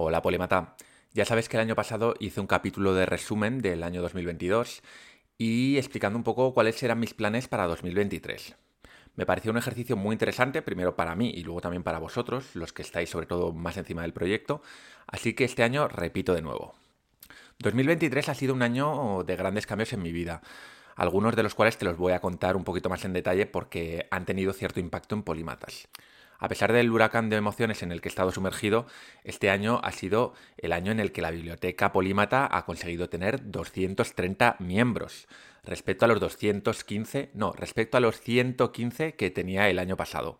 Hola Polimata. Ya sabes que el año pasado hice un capítulo de resumen del año 2022 y explicando un poco cuáles eran mis planes para 2023. Me pareció un ejercicio muy interesante, primero para mí y luego también para vosotros, los que estáis sobre todo más encima del proyecto, así que este año repito de nuevo. 2023 ha sido un año de grandes cambios en mi vida, algunos de los cuales te los voy a contar un poquito más en detalle porque han tenido cierto impacto en Polímatas. A pesar del huracán de emociones en el que he estado sumergido, este año ha sido el año en el que la biblioteca Polímata ha conseguido tener 230 miembros, respecto a los 215, no, respecto a los 115 que tenía el año pasado.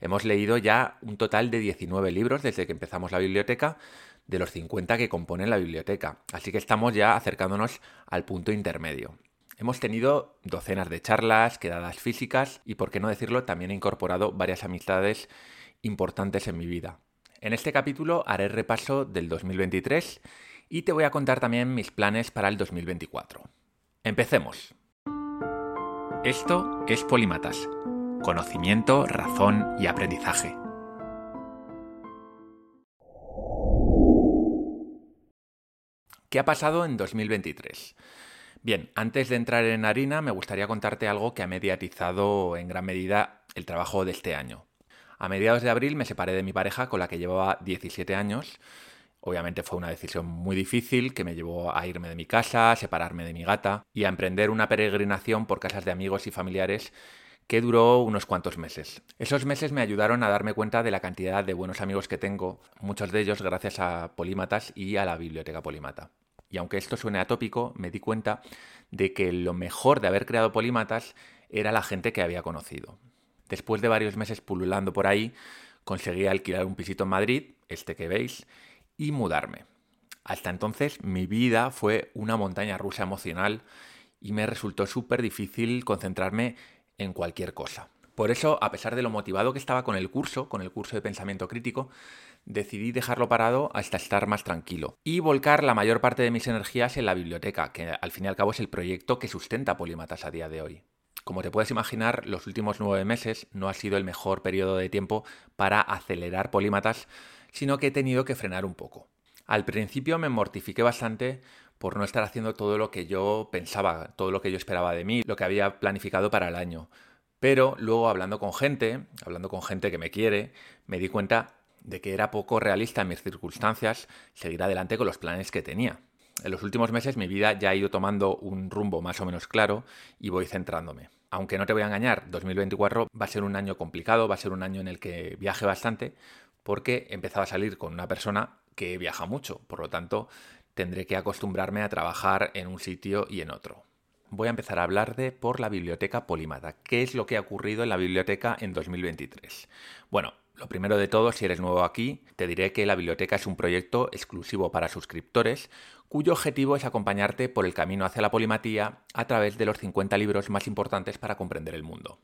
Hemos leído ya un total de 19 libros desde que empezamos la biblioteca, de los 50 que componen la biblioteca, así que estamos ya acercándonos al punto intermedio. Hemos tenido docenas de charlas, quedadas físicas y, por qué no decirlo, también he incorporado varias amistades importantes en mi vida. En este capítulo haré repaso del 2023 y te voy a contar también mis planes para el 2024. Empecemos. Esto es Polímatas. Conocimiento, razón y aprendizaje. ¿Qué ha pasado en 2023? Bien, antes de entrar en harina, me gustaría contarte algo que ha mediatizado en gran medida el trabajo de este año. A mediados de abril me separé de mi pareja con la que llevaba 17 años. Obviamente fue una decisión muy difícil que me llevó a irme de mi casa, a separarme de mi gata y a emprender una peregrinación por casas de amigos y familiares que duró unos cuantos meses. Esos meses me ayudaron a darme cuenta de la cantidad de buenos amigos que tengo, muchos de ellos gracias a Polímatas y a la biblioteca Polímata y aunque esto suene atópico, me di cuenta de que lo mejor de haber creado polímatas era la gente que había conocido. Después de varios meses pululando por ahí, conseguí alquilar un pisito en Madrid, este que veis, y mudarme. Hasta entonces mi vida fue una montaña rusa emocional y me resultó súper difícil concentrarme en cualquier cosa. Por eso, a pesar de lo motivado que estaba con el curso, con el curso de pensamiento crítico, decidí dejarlo parado hasta estar más tranquilo y volcar la mayor parte de mis energías en la biblioteca, que al fin y al cabo es el proyecto que sustenta Polímatas a día de hoy. Como te puedes imaginar, los últimos nueve meses no ha sido el mejor periodo de tiempo para acelerar Polímatas, sino que he tenido que frenar un poco. Al principio me mortifiqué bastante por no estar haciendo todo lo que yo pensaba, todo lo que yo esperaba de mí, lo que había planificado para el año. Pero luego hablando con gente, hablando con gente que me quiere, me di cuenta de que era poco realista en mis circunstancias seguir adelante con los planes que tenía. En los últimos meses mi vida ya ha ido tomando un rumbo más o menos claro y voy centrándome. Aunque no te voy a engañar, 2024 va a ser un año complicado, va a ser un año en el que viaje bastante, porque he empezado a salir con una persona que viaja mucho, por lo tanto tendré que acostumbrarme a trabajar en un sitio y en otro. Voy a empezar a hablar de por la biblioteca Polimata. ¿Qué es lo que ha ocurrido en la biblioteca en 2023? Bueno, lo primero de todo, si eres nuevo aquí, te diré que la biblioteca es un proyecto exclusivo para suscriptores, cuyo objetivo es acompañarte por el camino hacia la polimatía a través de los 50 libros más importantes para comprender el mundo.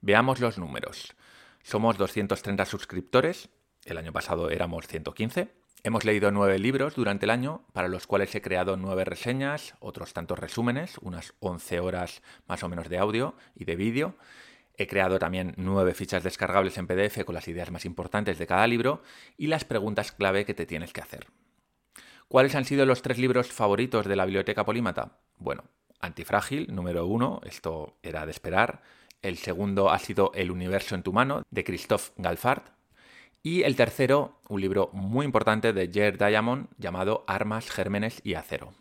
Veamos los números. Somos 230 suscriptores, el año pasado éramos 115. Hemos leído nueve libros durante el año, para los cuales he creado nueve reseñas, otros tantos resúmenes, unas 11 horas más o menos de audio y de vídeo, He creado también nueve fichas descargables en PDF con las ideas más importantes de cada libro y las preguntas clave que te tienes que hacer. ¿Cuáles han sido los tres libros favoritos de la biblioteca polímata? Bueno, Antifrágil, número uno, esto era de esperar. El segundo ha sido El universo en tu mano, de Christophe Galfard. Y el tercero, un libro muy importante de Jared Diamond llamado Armas, Gérmenes y Acero.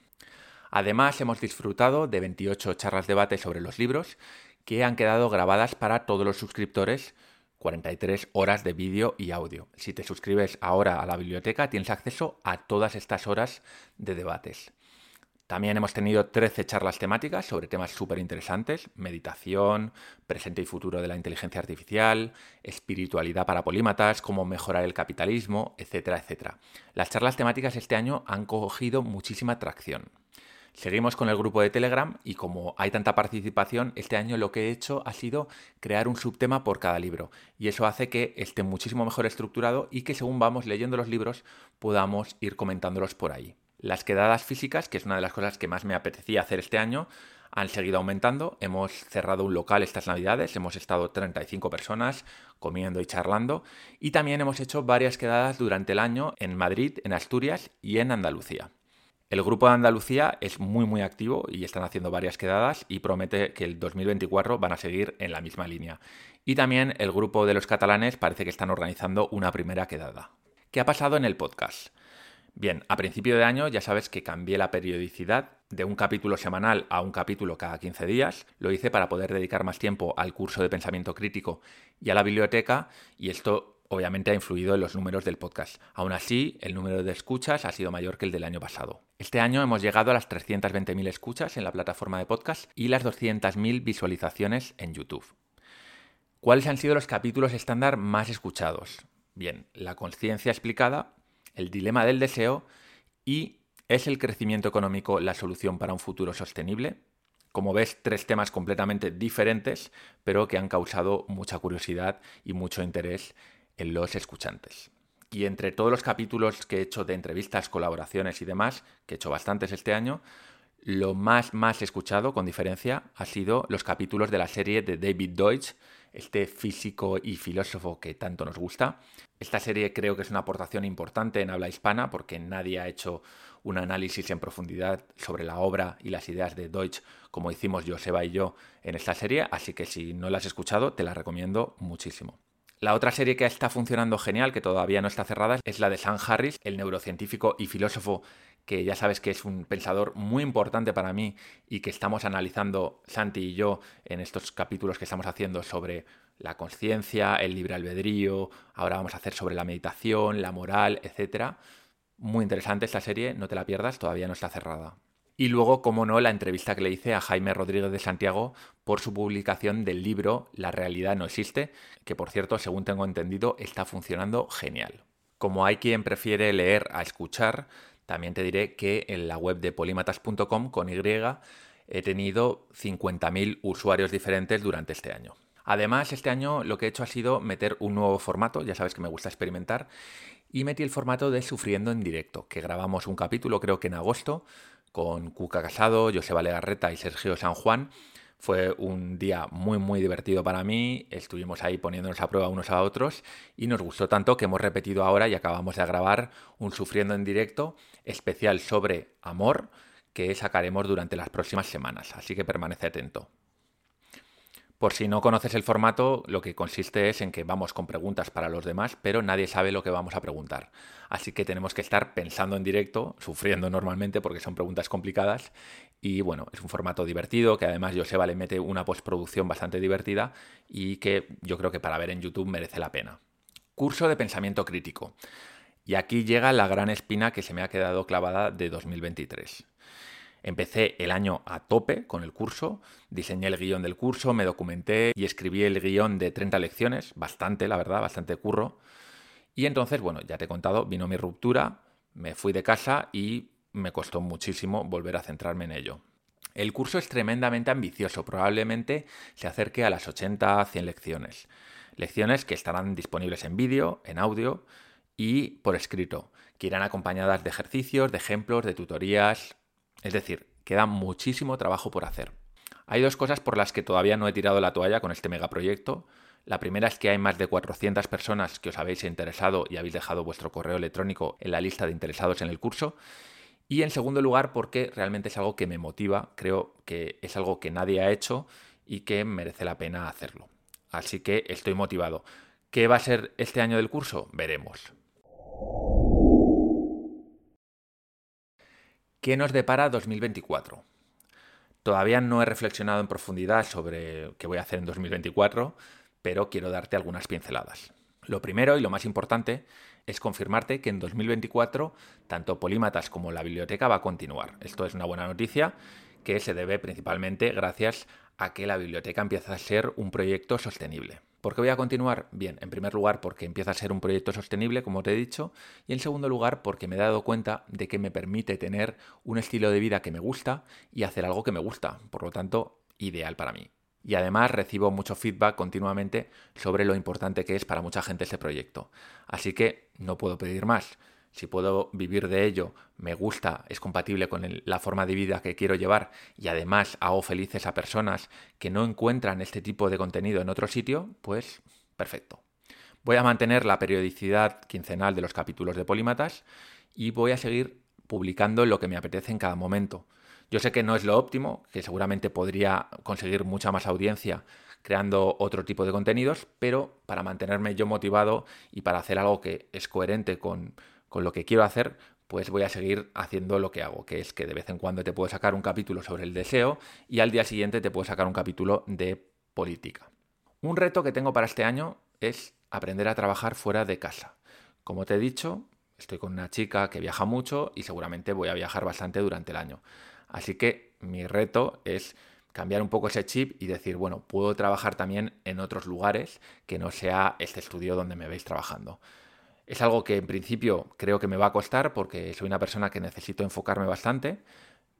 Además, hemos disfrutado de 28 charlas de debate sobre los libros que han quedado grabadas para todos los suscriptores 43 horas de vídeo y audio. Si te suscribes ahora a la biblioteca tienes acceso a todas estas horas de debates. También hemos tenido 13 charlas temáticas sobre temas súper interesantes, meditación, presente y futuro de la inteligencia artificial, espiritualidad para polímatas, cómo mejorar el capitalismo, etcétera, etcétera. Las charlas temáticas este año han cogido muchísima atracción. Seguimos con el grupo de Telegram y como hay tanta participación, este año lo que he hecho ha sido crear un subtema por cada libro y eso hace que esté muchísimo mejor estructurado y que según vamos leyendo los libros podamos ir comentándolos por ahí. Las quedadas físicas, que es una de las cosas que más me apetecía hacer este año, han seguido aumentando. Hemos cerrado un local estas navidades, hemos estado 35 personas comiendo y charlando y también hemos hecho varias quedadas durante el año en Madrid, en Asturias y en Andalucía. El grupo de Andalucía es muy muy activo y están haciendo varias quedadas y promete que el 2024 van a seguir en la misma línea. Y también el grupo de los catalanes parece que están organizando una primera quedada. ¿Qué ha pasado en el podcast? Bien, a principio de año ya sabes que cambié la periodicidad de un capítulo semanal a un capítulo cada 15 días. Lo hice para poder dedicar más tiempo al curso de pensamiento crítico y a la biblioteca y esto obviamente ha influido en los números del podcast. Aún así, el número de escuchas ha sido mayor que el del año pasado. Este año hemos llegado a las 320.000 escuchas en la plataforma de podcast y las 200.000 visualizaciones en YouTube. ¿Cuáles han sido los capítulos estándar más escuchados? Bien, la conciencia explicada, el dilema del deseo y ¿es el crecimiento económico la solución para un futuro sostenible? Como ves, tres temas completamente diferentes, pero que han causado mucha curiosidad y mucho interés en los escuchantes. Y entre todos los capítulos que he hecho de entrevistas, colaboraciones y demás, que he hecho bastantes este año, lo más más escuchado, con diferencia, ha sido los capítulos de la serie de David Deutsch, este físico y filósofo que tanto nos gusta. Esta serie creo que es una aportación importante en habla hispana porque nadie ha hecho un análisis en profundidad sobre la obra y las ideas de Deutsch como hicimos Joseba y yo en esta serie, así que si no la has escuchado te la recomiendo muchísimo. La otra serie que está funcionando genial, que todavía no está cerrada, es la de Sam Harris, el neurocientífico y filósofo que ya sabes que es un pensador muy importante para mí y que estamos analizando Santi y yo en estos capítulos que estamos haciendo sobre la conciencia, el libre albedrío, ahora vamos a hacer sobre la meditación, la moral, etc. Muy interesante esta serie, no te la pierdas, todavía no está cerrada. Y luego, como no, la entrevista que le hice a Jaime Rodríguez de Santiago por su publicación del libro La realidad no existe, que por cierto, según tengo entendido, está funcionando genial. Como hay quien prefiere leer a escuchar, también te diré que en la web de polímatas.com con Y he tenido 50.000 usuarios diferentes durante este año. Además, este año lo que he hecho ha sido meter un nuevo formato, ya sabes que me gusta experimentar, y metí el formato de Sufriendo en directo, que grabamos un capítulo creo que en agosto, con Cuca Casado, Joseba Legarreta y Sergio San Juan, fue un día muy muy divertido para mí, estuvimos ahí poniéndonos a prueba unos a otros y nos gustó tanto que hemos repetido ahora y acabamos de grabar un Sufriendo en directo especial sobre amor que sacaremos durante las próximas semanas, así que permanece atento. Por si no conoces el formato, lo que consiste es en que vamos con preguntas para los demás, pero nadie sabe lo que vamos a preguntar. Así que tenemos que estar pensando en directo, sufriendo normalmente porque son preguntas complicadas. Y bueno, es un formato divertido, que además Joseba le mete una postproducción bastante divertida y que yo creo que para ver en YouTube merece la pena. Curso de pensamiento crítico. Y aquí llega la gran espina que se me ha quedado clavada de 2023. Empecé el año a tope con el curso, diseñé el guion del curso, me documenté y escribí el guion de 30 lecciones, bastante, la verdad, bastante curro. Y entonces, bueno, ya te he contado, vino mi ruptura, me fui de casa y me costó muchísimo volver a centrarme en ello. El curso es tremendamente ambicioso, probablemente se acerque a las 80 100 lecciones. Lecciones que estarán disponibles en vídeo, en audio y por escrito, que irán acompañadas de ejercicios, de ejemplos, de tutorías, es decir, queda muchísimo trabajo por hacer. Hay dos cosas por las que todavía no he tirado la toalla con este megaproyecto. La primera es que hay más de 400 personas que os habéis interesado y habéis dejado vuestro correo electrónico en la lista de interesados en el curso. Y en segundo lugar, porque realmente es algo que me motiva, creo que es algo que nadie ha hecho y que merece la pena hacerlo. Así que estoy motivado. ¿Qué va a ser este año del curso? Veremos. ¿Qué nos depara 2024? Todavía no he reflexionado en profundidad sobre qué voy a hacer en 2024, pero quiero darte algunas pinceladas. Lo primero y lo más importante es confirmarte que en 2024 tanto Polímatas como la biblioteca va a continuar. Esto es una buena noticia que se debe principalmente gracias a que la biblioteca empieza a ser un proyecto sostenible. ¿Por qué voy a continuar? Bien, en primer lugar porque empieza a ser un proyecto sostenible, como te he dicho, y en segundo lugar porque me he dado cuenta de que me permite tener un estilo de vida que me gusta y hacer algo que me gusta, por lo tanto, ideal para mí. Y además recibo mucho feedback continuamente sobre lo importante que es para mucha gente este proyecto. Así que no puedo pedir más. Si puedo vivir de ello, me gusta, es compatible con la forma de vida que quiero llevar y además hago felices a personas que no encuentran este tipo de contenido en otro sitio, pues perfecto. Voy a mantener la periodicidad quincenal de los capítulos de Polímatas y voy a seguir publicando lo que me apetece en cada momento. Yo sé que no es lo óptimo, que seguramente podría conseguir mucha más audiencia creando otro tipo de contenidos, pero para mantenerme yo motivado y para hacer algo que es coherente con, con lo que quiero hacer, pues voy a seguir haciendo lo que hago, que es que de vez en cuando te puedo sacar un capítulo sobre el deseo y al día siguiente te puedo sacar un capítulo de política. Un reto que tengo para este año es aprender a trabajar fuera de casa. Como te he dicho, estoy con una chica que viaja mucho y seguramente voy a viajar bastante durante el año. Así que mi reto es cambiar un poco ese chip y decir, bueno, puedo trabajar también en otros lugares que no sea este estudio donde me veis trabajando. Es algo que en principio creo que me va a costar porque soy una persona que necesito enfocarme bastante,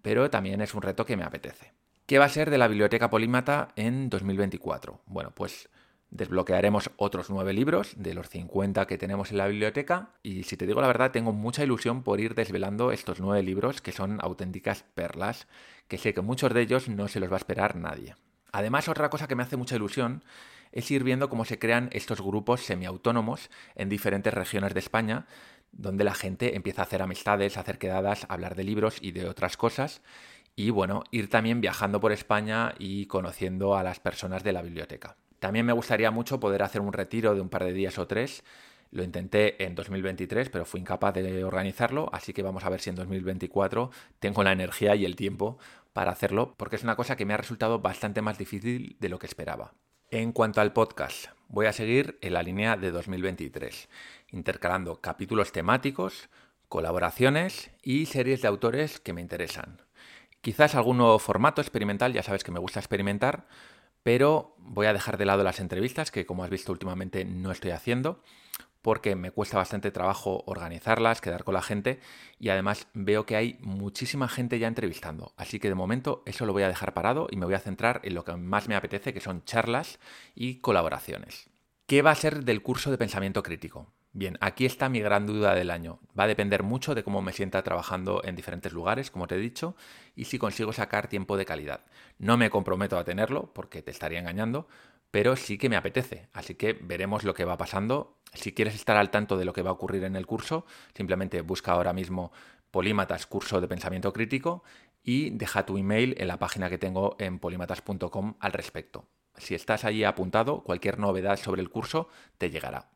pero también es un reto que me apetece. ¿Qué va a ser de la biblioteca polímata en 2024? Bueno, pues desbloquearemos otros nueve libros de los 50 que tenemos en la biblioteca y si te digo la verdad tengo mucha ilusión por ir desvelando estos nueve libros que son auténticas perlas que sé que muchos de ellos no se los va a esperar nadie. Además, otra cosa que me hace mucha ilusión es ir viendo cómo se crean estos grupos semiautónomos en diferentes regiones de España, donde la gente empieza a hacer amistades, a hacer quedadas, a hablar de libros y de otras cosas. Y bueno, ir también viajando por España y conociendo a las personas de la biblioteca. También me gustaría mucho poder hacer un retiro de un par de días o tres lo intenté en 2023, pero fui incapaz de organizarlo, así que vamos a ver si en 2024 tengo la energía y el tiempo para hacerlo, porque es una cosa que me ha resultado bastante más difícil de lo que esperaba. En cuanto al podcast, voy a seguir en la línea de 2023, intercalando capítulos temáticos, colaboraciones y series de autores que me interesan. Quizás algún nuevo formato experimental, ya sabes que me gusta experimentar, pero voy a dejar de lado las entrevistas, que como has visto últimamente no estoy haciendo, porque me cuesta bastante trabajo organizarlas, quedar con la gente y además veo que hay muchísima gente ya entrevistando. Así que de momento eso lo voy a dejar parado y me voy a centrar en lo que más me apetece, que son charlas y colaboraciones. ¿Qué va a ser del curso de pensamiento crítico? Bien, aquí está mi gran duda del año. Va a depender mucho de cómo me sienta trabajando en diferentes lugares, como te he dicho, y si consigo sacar tiempo de calidad. No me comprometo a tenerlo, porque te estaría engañando, pero sí que me apetece. Así que veremos lo que va pasando. Si quieres estar al tanto de lo que va a ocurrir en el curso, simplemente busca ahora mismo Polímatas Curso de Pensamiento Crítico y deja tu email en la página que tengo en polímatas.com al respecto. Si estás allí apuntado, cualquier novedad sobre el curso te llegará.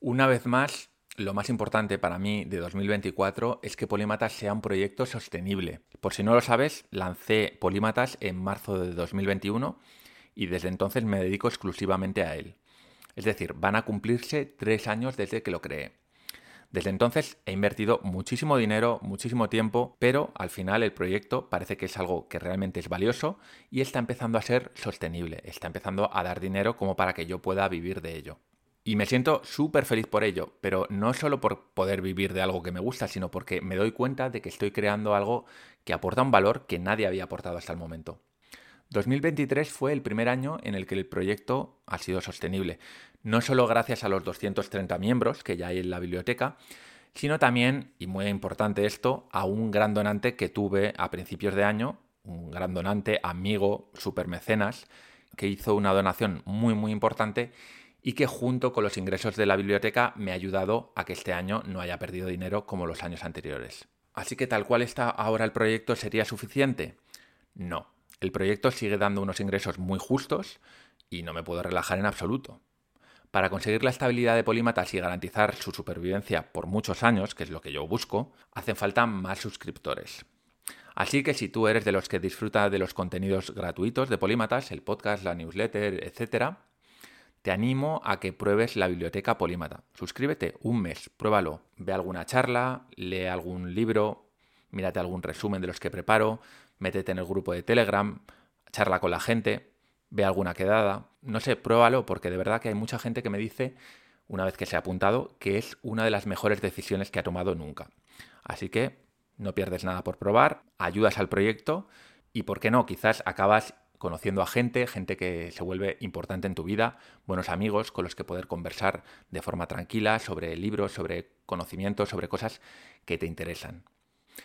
Una vez más, lo más importante para mí de 2024 es que Polímatas sea un proyecto sostenible. Por si no lo sabes, lancé Polímatas en marzo de 2021 y desde entonces me dedico exclusivamente a él. Es decir, van a cumplirse tres años desde que lo creé. Desde entonces he invertido muchísimo dinero, muchísimo tiempo, pero al final el proyecto parece que es algo que realmente es valioso y está empezando a ser sostenible, está empezando a dar dinero como para que yo pueda vivir de ello. Y me siento súper feliz por ello, pero no solo por poder vivir de algo que me gusta, sino porque me doy cuenta de que estoy creando algo que aporta un valor que nadie había aportado hasta el momento. 2023 fue el primer año en el que el proyecto ha sido sostenible, no solo gracias a los 230 miembros que ya hay en la biblioteca, sino también, y muy importante esto, a un gran donante que tuve a principios de año, un gran donante, amigo, super mecenas, que hizo una donación muy muy importante y que junto con los ingresos de la biblioteca me ha ayudado a que este año no haya perdido dinero como los años anteriores. Así que tal cual está ahora el proyecto sería suficiente? No, el proyecto sigue dando unos ingresos muy justos y no me puedo relajar en absoluto. Para conseguir la estabilidad de Polímatas y garantizar su supervivencia por muchos años, que es lo que yo busco, hacen falta más suscriptores. Así que si tú eres de los que disfruta de los contenidos gratuitos de Polímatas, el podcast, la newsletter, etc., te animo a que pruebes la biblioteca Polímata. Suscríbete un mes, pruébalo. Ve alguna charla, lee algún libro, mírate algún resumen de los que preparo, métete en el grupo de Telegram, charla con la gente, ve alguna quedada, no sé, pruébalo porque de verdad que hay mucha gente que me dice, una vez que se ha apuntado, que es una de las mejores decisiones que ha tomado nunca. Así que no pierdes nada por probar, ayudas al proyecto y, ¿por qué no? Quizás acabas conociendo a gente, gente que se vuelve importante en tu vida, buenos amigos con los que poder conversar de forma tranquila sobre libros, sobre conocimientos, sobre cosas que te interesan.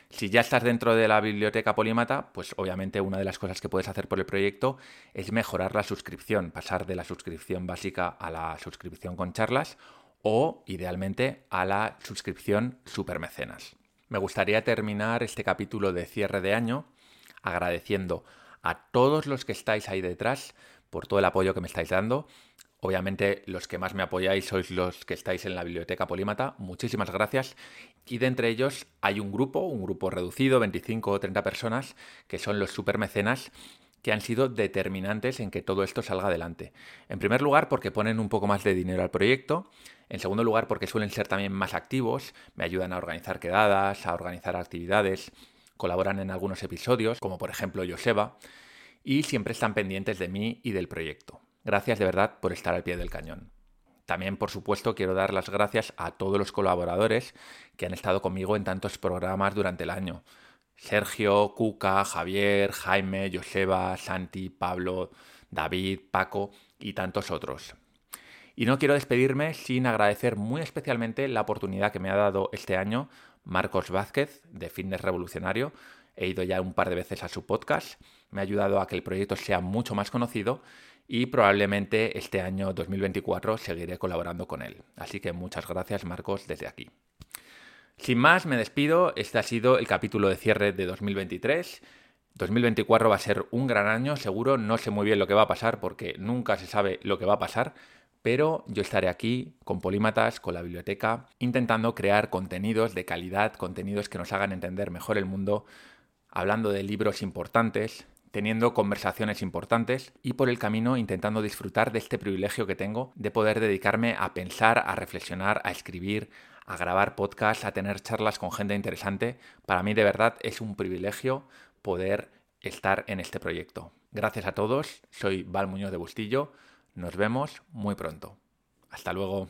Si ya estás dentro de la biblioteca Polímata, pues obviamente una de las cosas que puedes hacer por el proyecto es mejorar la suscripción, pasar de la suscripción básica a la suscripción con charlas o, idealmente, a la suscripción supermecenas. Me gustaría terminar este capítulo de cierre de año agradeciendo a todos los que estáis ahí detrás por todo el apoyo que me estáis dando. Obviamente los que más me apoyáis sois los que estáis en la biblioteca Polímata. Muchísimas gracias. Y de entre ellos hay un grupo, un grupo reducido, 25 o 30 personas, que son los supermecenas que han sido determinantes en que todo esto salga adelante. En primer lugar, porque ponen un poco más de dinero al proyecto. En segundo lugar, porque suelen ser también más activos, me ayudan a organizar quedadas, a organizar actividades, colaboran en algunos episodios, como por ejemplo Joseba, y siempre están pendientes de mí y del proyecto. Gracias de verdad por estar al pie del cañón. También, por supuesto, quiero dar las gracias a todos los colaboradores que han estado conmigo en tantos programas durante el año. Sergio, Cuca, Javier, Jaime, Joseba, Santi, Pablo, David, Paco y tantos otros. Y no quiero despedirme sin agradecer muy especialmente la oportunidad que me ha dado este año Marcos Vázquez de Fitness Revolucionario. He ido ya un par de veces a su podcast, me ha ayudado a que el proyecto sea mucho más conocido y probablemente este año 2024 seguiré colaborando con él. Así que muchas gracias Marcos desde aquí. Sin más, me despido. Este ha sido el capítulo de cierre de 2023. 2024 va a ser un gran año, seguro. No sé muy bien lo que va a pasar porque nunca se sabe lo que va a pasar. Pero yo estaré aquí con Polímatas, con la biblioteca, intentando crear contenidos de calidad, contenidos que nos hagan entender mejor el mundo, hablando de libros importantes, teniendo conversaciones importantes y por el camino intentando disfrutar de este privilegio que tengo de poder dedicarme a pensar, a reflexionar, a escribir, a grabar podcasts, a tener charlas con gente interesante. Para mí de verdad es un privilegio poder estar en este proyecto. Gracias a todos, soy Val Muñoz de Bustillo, nos vemos muy pronto. Hasta luego.